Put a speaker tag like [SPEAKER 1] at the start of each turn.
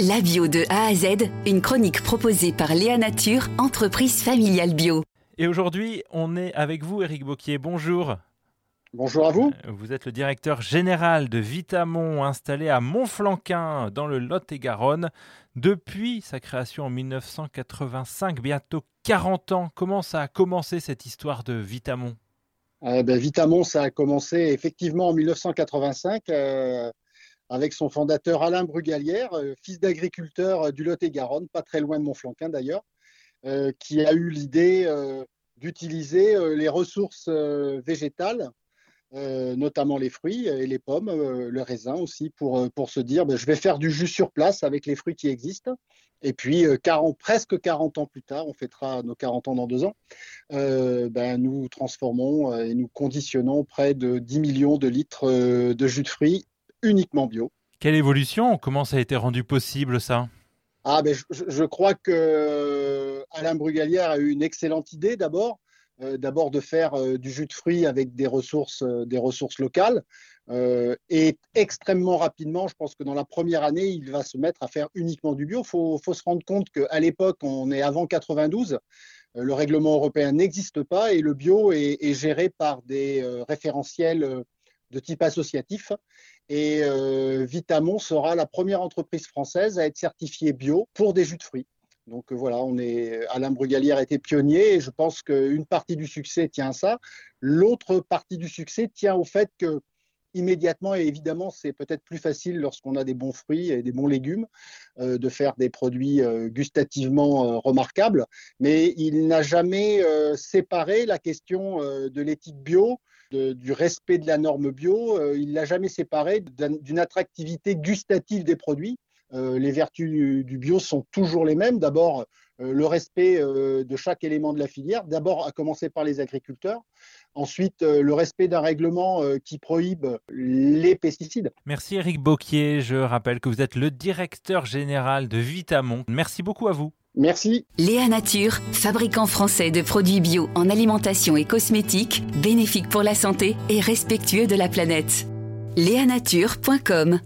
[SPEAKER 1] La bio de A à Z, une chronique proposée par Léa Nature, entreprise familiale bio.
[SPEAKER 2] Et aujourd'hui, on est avec vous, Eric Bocquier. Bonjour.
[SPEAKER 3] Bonjour à vous.
[SPEAKER 2] Vous êtes le directeur général de Vitamon, installé à Montflanquin, dans le Lot-et-Garonne. Depuis sa création en 1985, bientôt 40 ans, comment ça a commencé cette histoire de Vitamon?
[SPEAKER 3] Euh, ben, Vitamon, ça a commencé effectivement en 1985 avec son fondateur Alain Brugalière, euh, fils d'agriculteur euh, du Lot-et-Garonne, pas très loin de Montflanquin d'ailleurs, euh, qui a eu l'idée d'utiliser les ressources végétales, notamment les fruits et les pommes, le raisin aussi, pour, se dire ben, je vais faire du jus sur place avec les fruits qui existent. Et puis, 40, presque 40 ans plus tard, on fêtera nos 40 ans dans deux ans, ben, nous transformons et nous conditionnons près de 10 millions de litres de jus de fruits uniquement bio.
[SPEAKER 2] Quelle évolution? Comment ça a été rendu possible ça?
[SPEAKER 3] Ah, ben, je, crois que euh, Alain Brugalière a eu une excellente idée d'abord, euh, d'abord de faire euh, du jus de fruits avec des ressources, des ressources locales. et extrêmement rapidement, je pense que dans la première année, il va se mettre à faire uniquement du bio. Il faut, se rendre compte qu'à l'époque, on est avant 92, le règlement européen n'existe pas et le bio est, est géré par des référentiels de type associatif. Et euh, Vitamon sera la première entreprise française à être certifiée bio pour des jus de fruits. Donc euh, voilà, on est, Alain Brugalière était pionnier et je pense qu'une partie du succès tient à ça. L'autre partie du succès tient au fait que immédiatement, et évidemment, c'est peut-être plus facile lorsqu'on a des bons fruits et des bons légumes euh, de faire des produits gustativement remarquables, mais il n'a jamais séparé la question de l'éthique bio du respect de la norme bio. Euh, il l'a jamais séparé d'une attractivité gustative des produits. Euh, les vertus du, bio sont toujours les mêmes. D'abord, euh, le respect de chaque élément de la filière, d'abord à commencer par les agriculteurs, ensuite le respect d'un règlement qui prohibe les pesticides.
[SPEAKER 2] Merci Eric Bocquier, je rappelle que vous êtes le directeur général de Vitamon. Merci beaucoup à vous.
[SPEAKER 3] Merci.
[SPEAKER 1] Léa Nature, fabricant français de produits bio en alimentation et cosmétiques, bénéfique pour la santé et respectueux de la planète. Léanature.com